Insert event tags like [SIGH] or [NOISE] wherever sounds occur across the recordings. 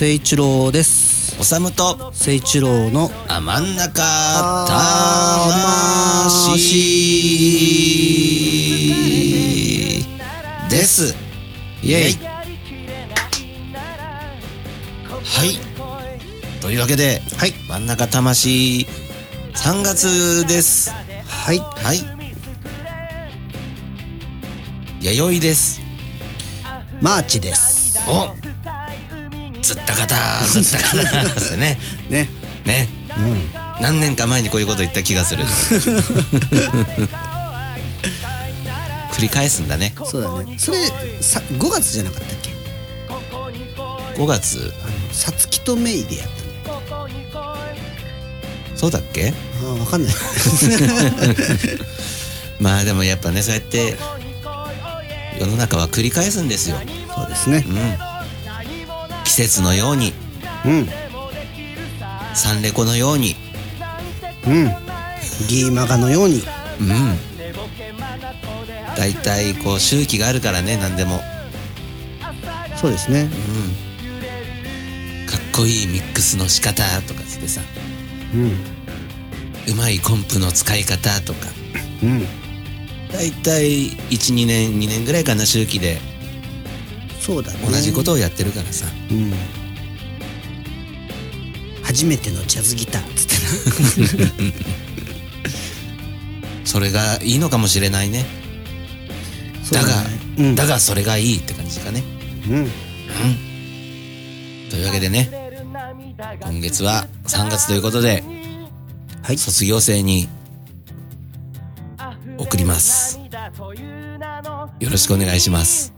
誠一郎です。おさむと、誠一郎のあ、真ん中、魂です。イェイ。はい。というわけで、はい真ん中魂、3月です。はいはい。弥生です。マーチです。おずったかたずったかたってね。[LAUGHS] ね。ね。うん。何年か前にこういうこと言った気がする [LAUGHS] 繰り返すんだねそうだね。それさ5月じゃなかったっけ？5月あのさつきとメイでやったね。そうだっけ？ああわかんない。[LAUGHS] まあでもやっぱねそうやって世の中は繰り返すんですよそうですねう。ん季節のように。うん。サンレコのように。うん。ギーマガのように。うん。大体こう周期があるからね何でも。そうですね。うん。かっこいいミックスの仕方とかつってさ。うん。うまいコンプの使い方とか。うん。大体12年2年ぐらいかな周期でそうだね。同じことをやってるからさ、うん。初めてのジャズギターっつってな。[LAUGHS] それがいいのかもしれないねだが、うんだがそれがいいって感じかねうん。というわけでね今月は3月ということではい。卒業生に送りますよろしくお願いしますよ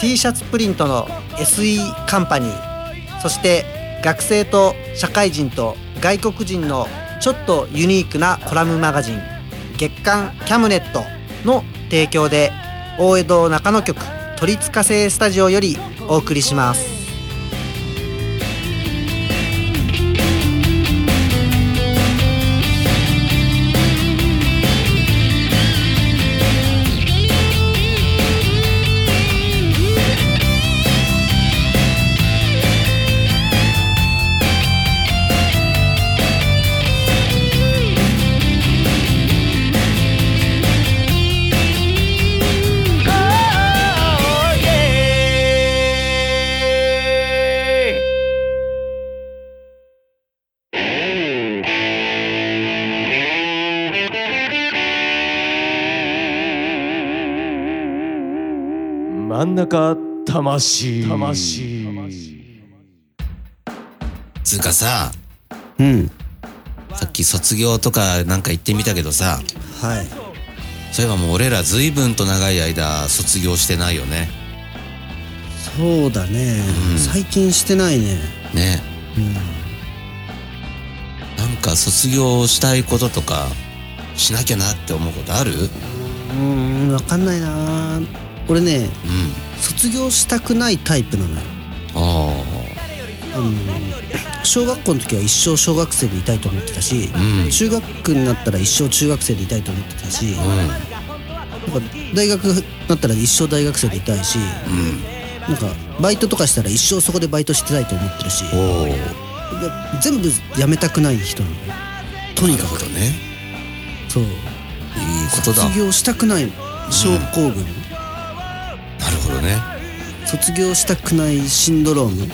T シャツプリントの SE カンパニーそして学生と社会人と外国人のちょっとユニークなコラムマガジン月刊キャムネットの提供で大江戸中野局都立火星スタジオよりお送りします。真ん中魂魂つうかさうん。さっき卒業とかなんか言ってみたけどさはい。そういえばもう俺ら随分と長い間卒業してないよねそうだね、うん最近してないね。ねうん。なんか卒業したいこととかしなきゃなって思うことある？うん、わかんないな俺ね、うん。卒業したくないタイプなのよ。ああの小学校の時は一生小学生でいたいと思ってたし、うん。中学になったら一生中学生でいたいと思ってたし、なんか大学になったら一生大学生でいたいし、なんかバイトとかしたら一生そこでバイトしてたいと思ってるし、全部やめたくない人なのよ。とにかく。ね。そう。いいことだ。卒業したくない症候群、なるほどね。卒業したくないシンドローム、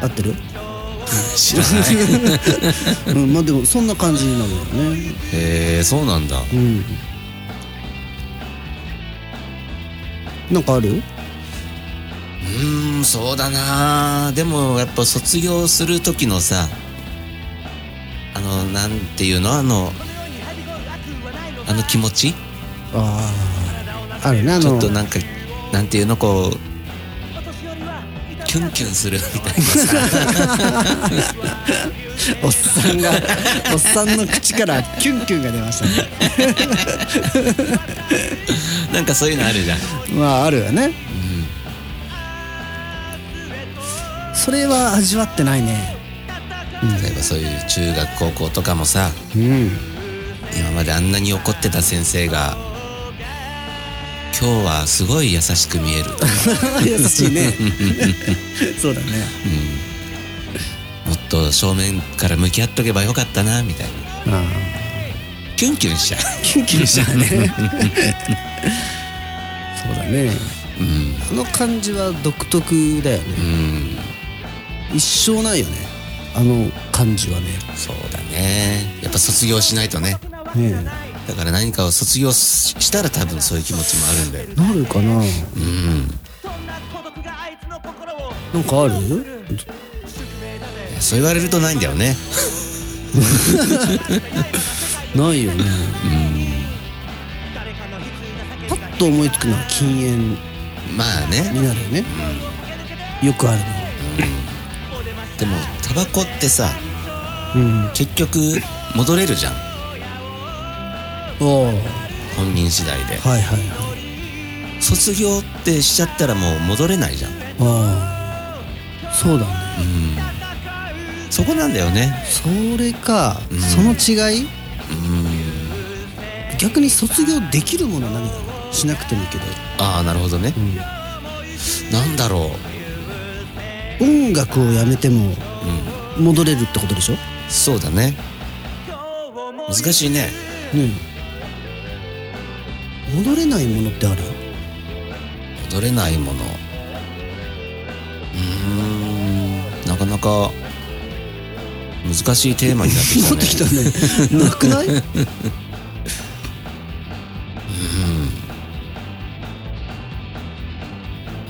合ってる？[LAUGHS] 知らない。[LAUGHS] うん、まあでもそんな感じなのよね。へえそうなんだ。うん。なんかある？うーんそうだな。でもやっぱ卒業する時のさあのなんていうの？あのあの気持ち？あああるねあの。ちょっとなんかなんていうのこうキュンキュンするみたいなさ。おっさんがおっさんの口からキュンキュンが出ましたね。なんかそういうのあるじゃん。まああるよね、それは味わってないね。例えばそういう中学高校とかもさ。うん。今まであんなに怒ってた先生が今日はすごい優しく見える。[LAUGHS] 優しいね。[LAUGHS] そうだね。もっと正面から向き合っとけばよかったなみたいな。キュンキュンしちゃキュンキュンしちゃうね。[LAUGHS] そうだね。ううん。あの感じは独特だよね。うん。一生ないよね。あの感じはね。そうだね。やっぱ卒業しないとね。ねだから何かを卒業ししたら多分そういう気持ちもあるんだよ。えなるかな。うん。なんかある？そう言われるとないんだよね。[LAUGHS] ないよね。パッと思いつくのは禁煙まあね。になるよね。よくあるでもタバコってさのうん。結局戻れるじゃん本人次第で。はいはい卒業ってしちゃったらもう戻れないじゃん。ああ。そうだね。そこなんだよね。それか、うん。その違い？うん。逆に卒業できるもの何かな？しなくてもいいけど、ああなるほどね。なんだろう。音楽をやめてもうん。戻れるってことでしょ？ねそうだね。難しいねえ戻れないものってある？戻れないもの。うーん。なかなか難しいテーマになってきたね。てきたね。[LAUGHS] なくない？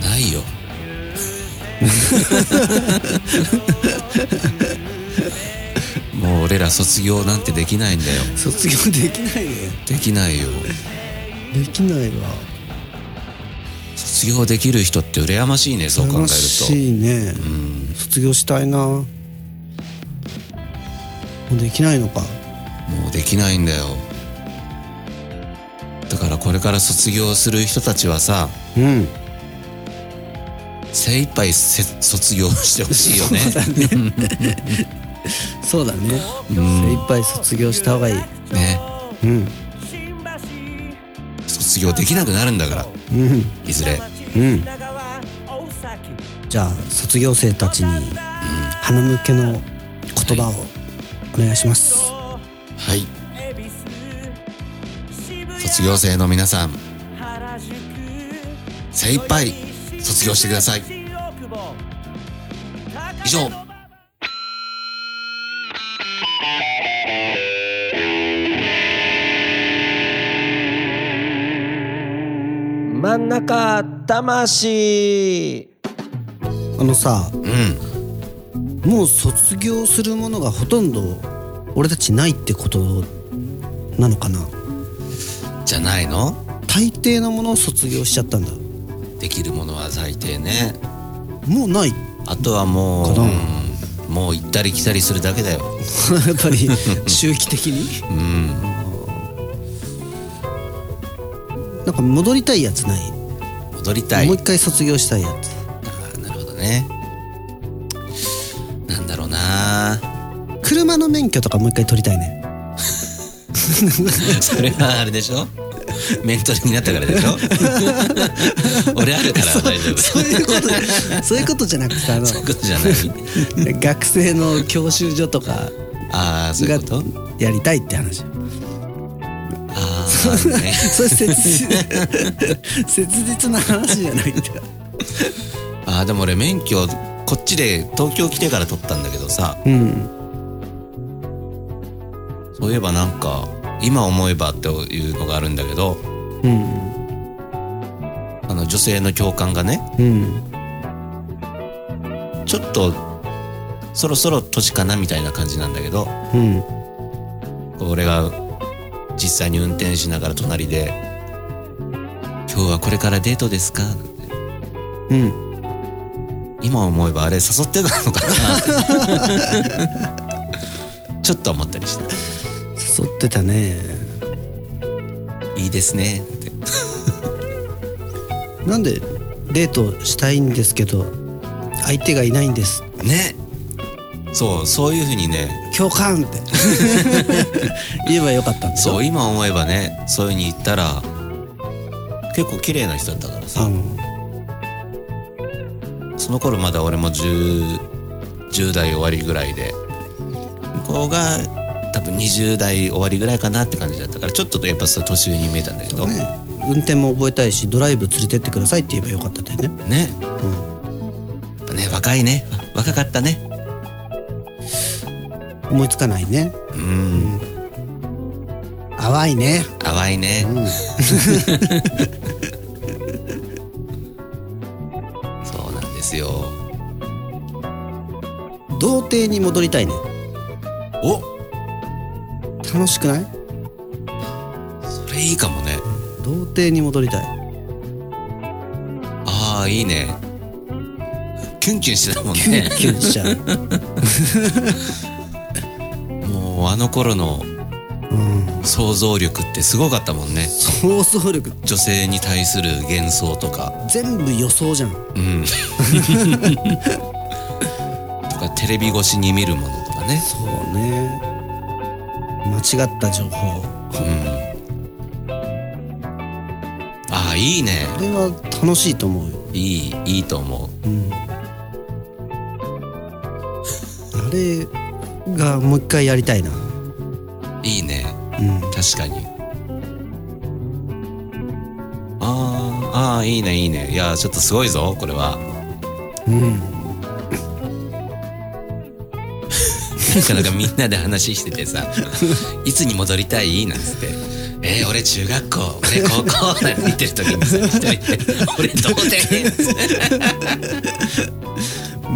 ないよ。[LAUGHS] もう俺ら卒業なんてできないんだよ。卒業できないね。できないよできないわ。卒業できる人って羨ましいねそう考える楽しいね。とうん。卒業したいな。もうできないのか。もうできないんだよ。だからこれから卒業する人たちはさうん。精一杯せ卒業してほしいよね。そうだね。[LAUGHS] うん。精一杯卒業した方がいい。ね。うん卒業できなくなるんだから。うん。いずれ。うん。じゃあ卒業生たちに鼻向けの言葉をお願いします。はい。卒業生の皆さん精一杯卒業してください。以上真ん中魂。あのさうん。もう卒業するものがほとんど俺たちないってことなのかな？じゃないの？大抵のものを卒業しちゃったんだ。できるものは最低ね。もうない。あとはもう、うん。もう行ったり来たりするだけだよ。[LAUGHS] やっぱり [LAUGHS] 周期的に？うんなんか戻りたいやつない、戻りたい。もう一回卒業したいやつ。あーなるほどね。な車の免許とかもう一回取りたいね。[LAUGHS] それはあれでしょ？メントルになったからでしょ？[LAUGHS] 俺あるから大丈夫。そういうことそういうことじゃなくてあのそういうことじゃない。学生の教習所とかああそういうがこと？やりたいって話ああね。それ切実切実な話じゃないんだよああでも俺免許こっちで東京来てから取ったんだけどさ。うん。そういえばなんか今思えばっていうのがあるんだけど。うん。あの女性の教官がね。うん。ちょっとそろそろ年かなみたいな感じなんだけど。うん。俺が実際に運転しながら隣で「今日はこれからデートですか?」うん今思えばあれ誘ってたのかな？[LAUGHS] ちょっと思ったりして。誘ってたね「いいですね」って。[LAUGHS] なんでデートしたいんですけど相手がいないんです？ね。そうそういうふうにね共感って [LAUGHS] 言えばよかったんですよそう今思えばねそういうふうに言ったら結構綺麗な人だったからさ、うん。その頃まだ俺も 10, 10代終わりぐらいで向こうが多分20代終わりぐらいかなって感じだったからちょっとやっぱさ年上に見えたんだけど。ねね。運転も覚えたいしドライブ連れてってくださいって言えばよかったんだよね。やっぱね若いね。若かったね思いつかないね。うん。淡いね。淡いね、そうなんですよ。童貞に戻りたいね。お。楽しくない？それいいかもね。童貞に戻りたい。ああいいね。キュンキュンしてたもんね。キュンしちゃうもうあの頃のうん。想像力ってすごかったもんね。想像力。女性に対する幻想とか。全部予想じゃん。うん。[LAUGHS] とかテレビ越しに見るものとかね。そうね。間違った情報。うん。ああいいね。これは楽しいと思うよ。いいいいと思うん。あれがもう一回やりたいな。ういいね。うん。確かに。あーあーいいねいいね。いやちょっとすごいぞこれは。うん。[LAUGHS] なかなかみんなで話しててさ「[LAUGHS] いつに戻りたい?」なんつって「えー、俺中学校俺高校」[LAUGHS] なんて言ってる時にさ一人で「俺童貞」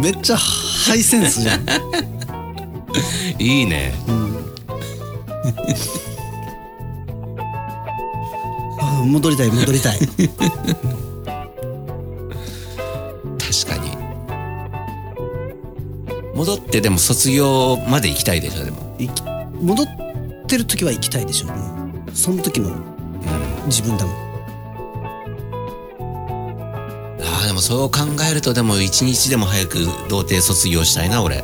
めっちゃハイセンスじゃん [LAUGHS] いいね。あ戻りたい戻りたい。[LAUGHS] 確かに。戻ってでも卒業まで行きたいでしょでも。いき戻ってる時は行きたいでしょもうその時の自分だも。んああでもそう考えるとでも一日でも早く童貞卒業したいな俺。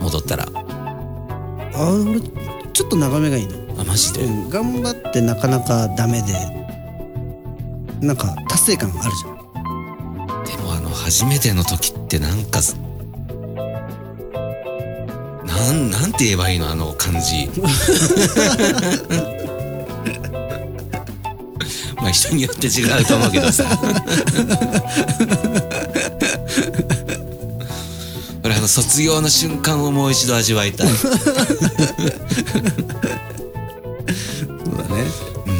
戻ったらあ俺ちょっと長めがいいのあマジで？うん頑張ってなかなかダメで。なんか達成感あるじゃん。でもあの初めての時ってなんかすなんなんて言えばいいのあの感じ。[LAUGHS] まあ人によって違うと思うけどさ。俺 [LAUGHS] [LAUGHS] あの卒業の瞬間をもう一度味わいたい。そうだね。う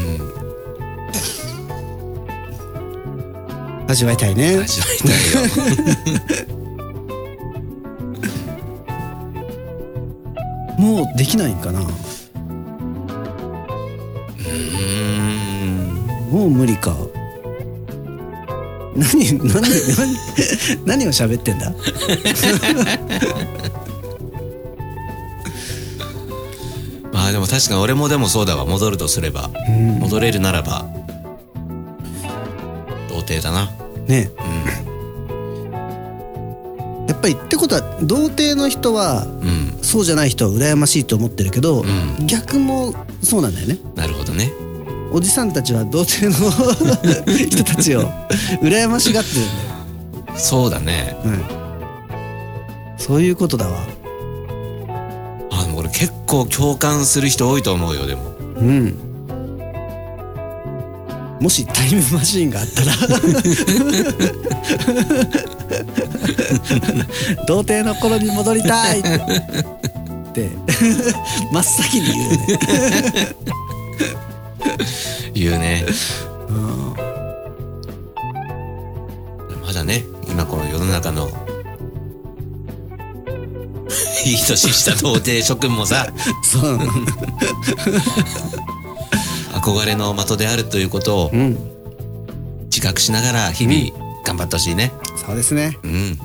ん。味わいたいね。味わいたいよ。[LAUGHS] もうできないんかな。うーん。もう無理か何何何 [LAUGHS] 何を喋ってんだ？[LAUGHS] まあでも確かに俺もでもそうだわ。戻るとすれば。戻れるならば。童貞だな。ね。うん。やっぱりってことは童貞の人はうん。そうじゃない人は羨ましいと思ってるけど、ん。逆もそうなんだよね。なるほどねおじさんたちは童貞の [LAUGHS] 人たちを羨ましがってるんだよ、そうだね。うん、そういうことだわ。あの俺結構共感する人多いと思うよでも。うん。もしタイムマシーンがあったら。[LAUGHS] 童貞の頃に戻りたいって。[LAUGHS] 真っ先に言うよね言うね。まだね今この世の中の [LAUGHS] いい年した童貞諸君もさそう。[LAUGHS] 憧れの的であるということをうん。自覚しながら日々頑張ってほしいね。そうですね。うん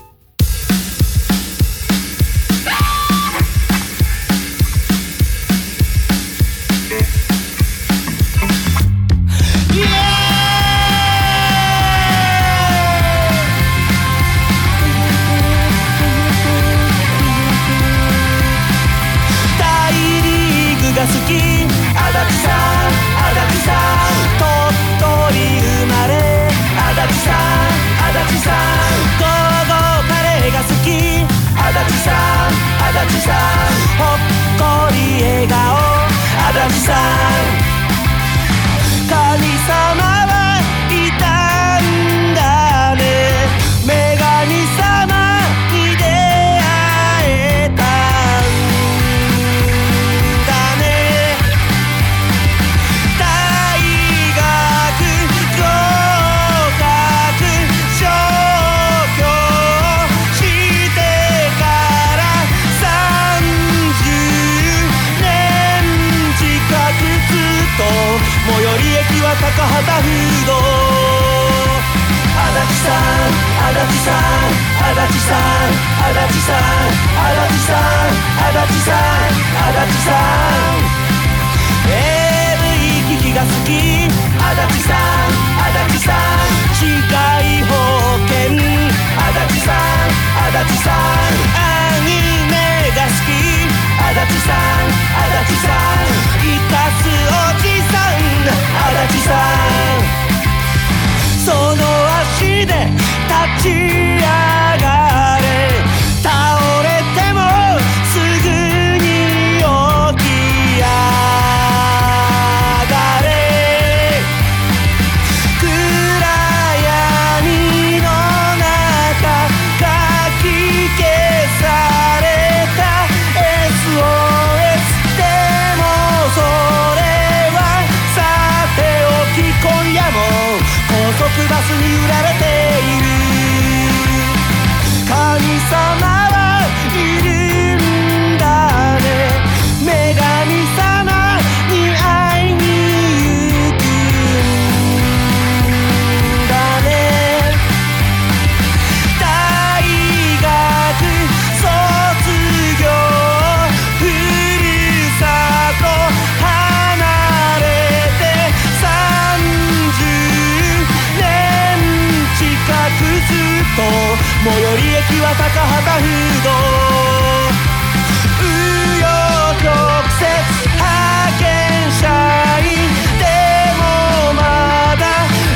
高畑フード足立さん足立さん足立さん足立さん足立さん足立さん足立さん AV 機器が好き足立さん足立さん市外保険足立さん足立さんアニメが好き足立さん足立さんいたすおじ足立さん。その足で立ち上が最寄り駅は高畑フード紆余曲折派遣社員でもまだ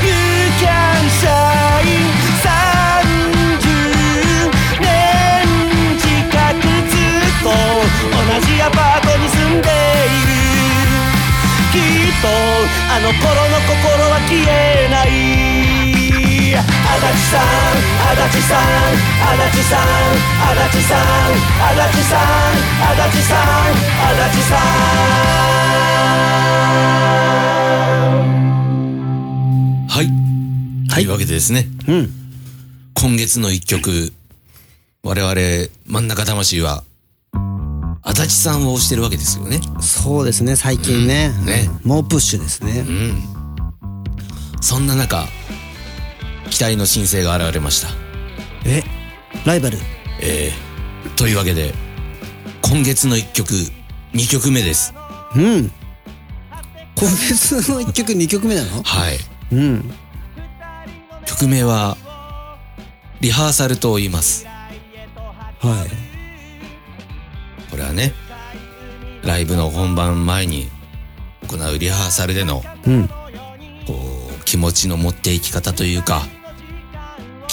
You can 社員30年近くずっと同じアパートに住んでいる。きっとあの頃の心は消えない。足立さん足立さん足立さん足立さん足立さん足立さん足立さんはい。というわけでですね、うん。今月の一曲、我々、真ん中魂は、足立さんを推してるわけですよね。そうですね最近ね,、うん。ね。猛プッシュですね。うん。そんな中、期待の新星が現れました。えライバル？えー、というわけで、今月の一曲、二曲目です。うん今月の1曲2曲目なの？はい。うん曲名は、リハーサルと言います。はいこれはねライブの本番前に行うリハーサルでのうんこう気持ちの持っていき方というか来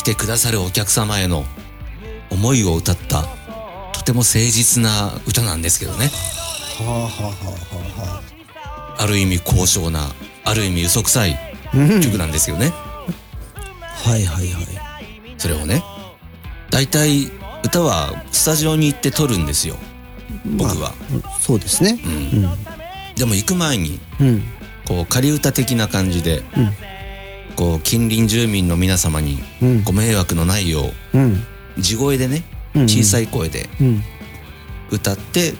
てくださるお客様への思いを歌ったとても誠実な歌なんですけどね。はあはあはあはあある意味高尚なある意味嘘くさいうん。曲なんですよね。はいはいはい。それをね大体歌はスタジオに行って撮るんですよ。僕は、そうですね。うん。でも行く前にうん。こう仮歌的な感じで、うんこう近隣住民の皆様にうん。ご迷惑のないよううん。地声でねうん小さい声でうん。歌って、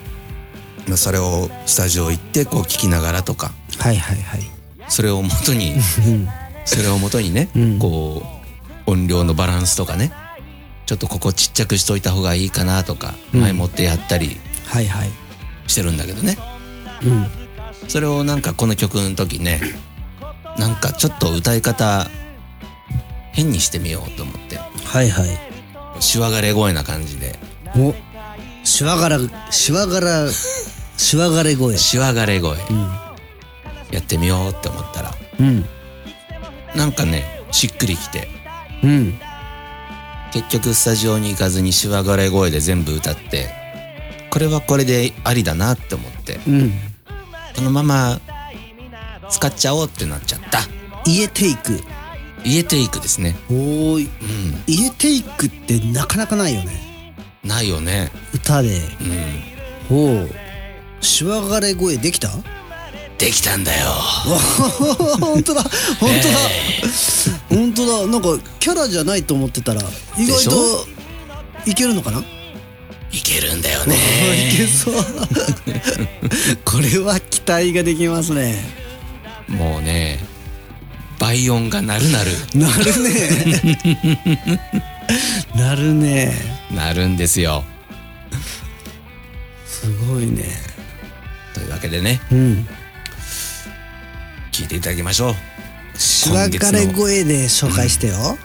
まあそれをスタジオ行ってこう聞きながらとかはいはいはい。それを元にうん。それを元にね、うん。こう音量のバランスとかねちょっとここちっちゃくしといた方がいいかなとか、うん。前もってやったりはいはい。してるんだけどね。うん。それをなんかこの曲の時ねなんかちょっと歌い方変にしてみようと思って。はいはい。しわがれ声な感じで。お。しわがらしわがらしわがれ声。しわがれ声。うん。やってみようって思ったら。うん。なんかねしっくりきて。うん。結局スタジオに行かずにしわがれ声で全部歌ってこれはこれでありだなって思って。うん。このまま使っちゃおうってなっちゃった。家テイク。家テイクですね。おーい。うん。家テイクってなかなかないよね。ないよね。歌で。うん。おおしわがれ声できた？できたんだよ。本当だ。本当だ。本当だ。なんかキャラじゃないと思ってたら意外といけるのかな？いけるんだよ [LAUGHS] いねけそう。[LAUGHS] これは期待ができますねもうね倍音が鳴るなる。なるね。[LAUGHS] なるね。なるんですよ。すごいね。というわけでねうん。聞いていただきましょう。しわがれ声で紹介してよ、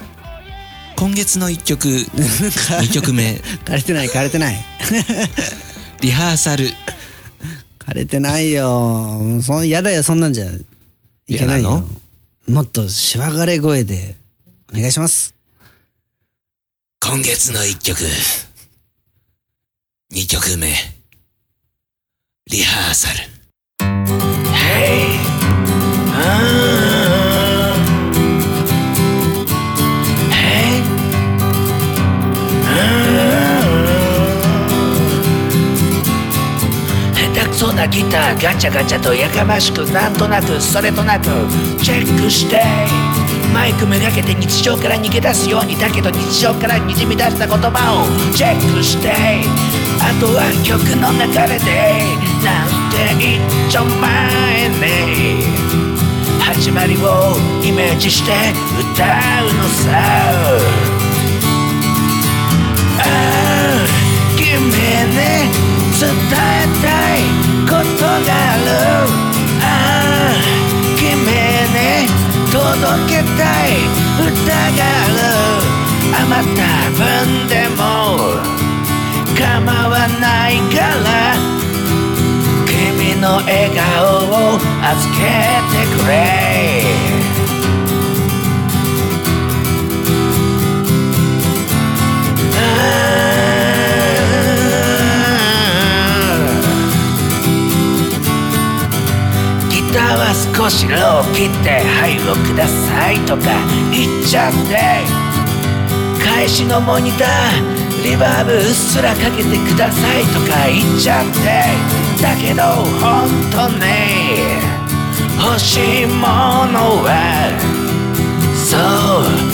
今月の1曲2曲目。枯れてない枯れてない。リハーサル。枯れてないよ。そんやだよそんなんじゃいけないの？もっとしわがれ声でお願いします。今月の1曲。2曲目。リハーサル。Hey! 下手なギターガチャガチャとやかましくなんとなくそれとなくチェックしてマイクめがけて日常から逃げ出すようにだけど日常からにじみ出した言葉をチェックしてあとは曲の流れでなんて一丁前に始まりをイメージして歌うのさ。ああ君に伝えたい。とがあるああ君に届けたい歌がある余った分でも構わないから君の笑顔を預けてくれ。少しローを切って「はいをください」とか言っちゃって。返しのモニターリバーブうっすらかけてくださいとか言っちゃって。だけど本当ね欲しいものはそう。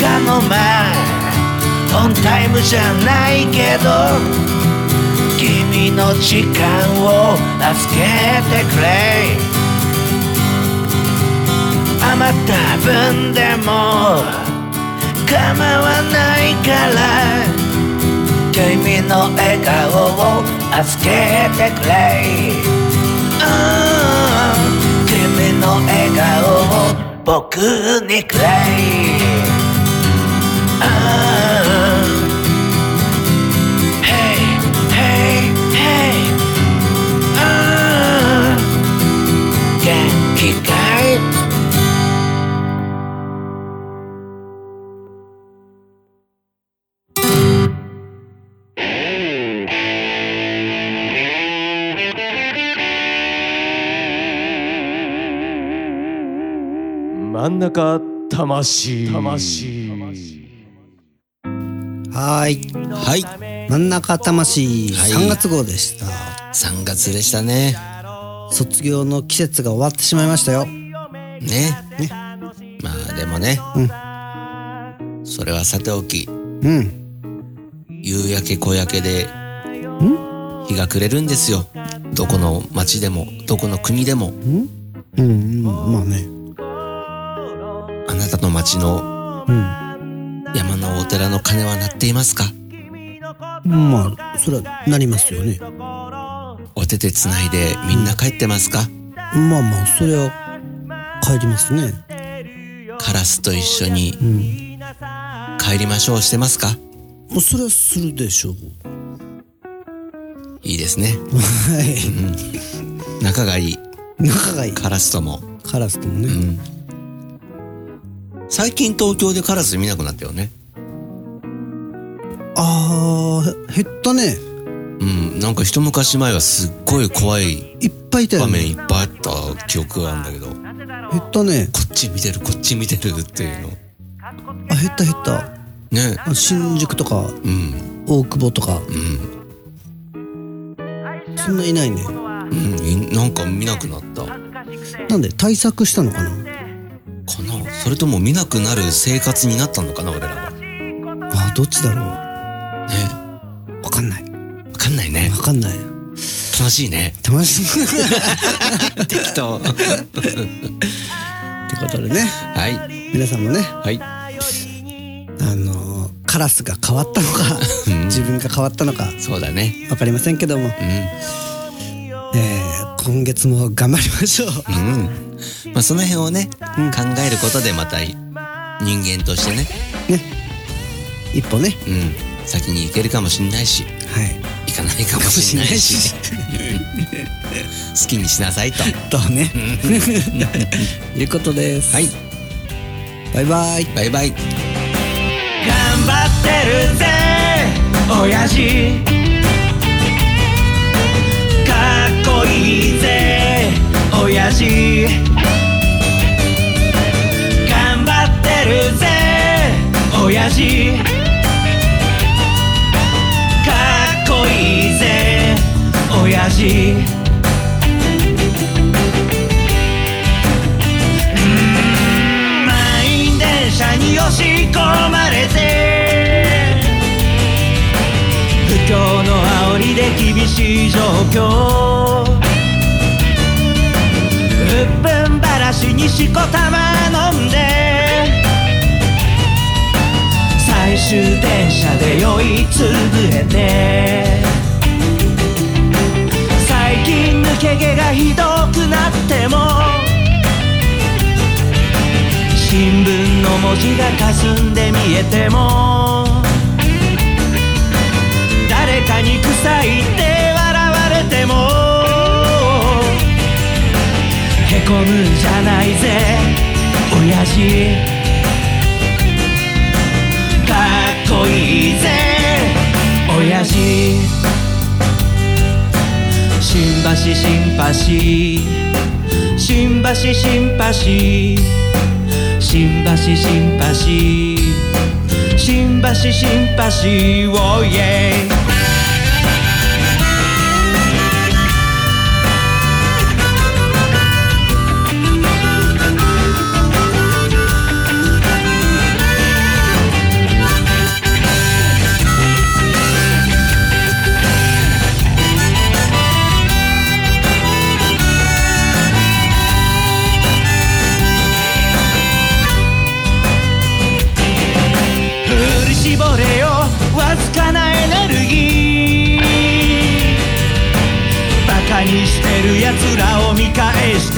かの間オンタイムじゃないけど君の時間を預けてくれ。余った分でも構わないから君の笑顔を預けてくれ、うん君の笑顔を僕にくれ、真ん中魂。魂。はーい。はい。真ん中魂。はい。3月号でした、3月でしたね。卒業の季節が終わってしまいましたよ。ね。まあでもね、それはさておき。うん。夕焼け小焼けで日が暮れるんですよ。どこの町でもどこの国でも。うん？うんまあね。あなたの町のうん。山のお寺の鐘は鳴っていますか？まあそれはなりますよね。お手手つないでみんな帰ってますか？まあまあそれは帰りますね。カラスと一緒にうん。帰りましょうしてますか？もうそれはするでしょう。いいですね。[LAUGHS] はい。仲がいい。仲がいい。カラスとも。カラスともね、うん最近東京でカラス見なくなったよね。あー減ったね。うんなんか一昔前はすっごい怖いいっぱいいたよね。場面いっぱいあった記憶があるんだけど。こ減ったね。っち見てるこっち見てるっていうの。あ減った減った。ね。あ新宿とかうん。大久保とか。うん。そんないないね。うんいなんか見なくなった。かなんで対策したのかなな？それとも見なくなる生活になったのかな俺らは。あどっちだろう。ね。わかんない。わかんないね。わかんない。楽しいね。楽しい。[LAUGHS] 適当。ってことでね。はい。皆さんもね。はい。あのーカラスが変わったのかうん。自分が変わったのかそうだね。わかりませんけども、うえー今月も頑張りましょう。んうんまあその辺をね、うん考えることでまた人間としてねね。一歩ね。うん先に行けるかもしんないしはい。行かないかもしんないし好きにしなさいととね。いうことです。はいバイバイ。バイバイ頑張ってるぜ親父いいぜ親父。頑張ってるぜ親父。かっこいいぜ親父。満員電車に押し込まれて。不況の煽りで厳しい状況。にしこたま飲んで。最終電車で酔いつぶれて。最近抜け毛がひどくなっても。新聞の文字が霞んで見えても。誰かに臭いって笑われても。込むんじゃないぜ。親父。かっこいいぜ。親父。新橋シンパシー新橋。シンパシー新橋シンパシー新橋。シンパシーおいえい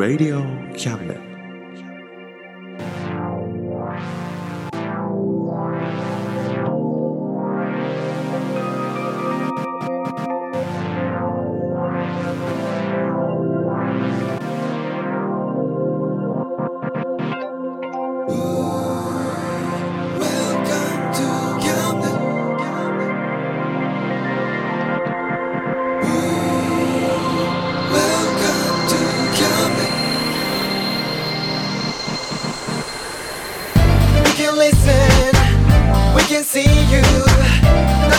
Radio Cabinet.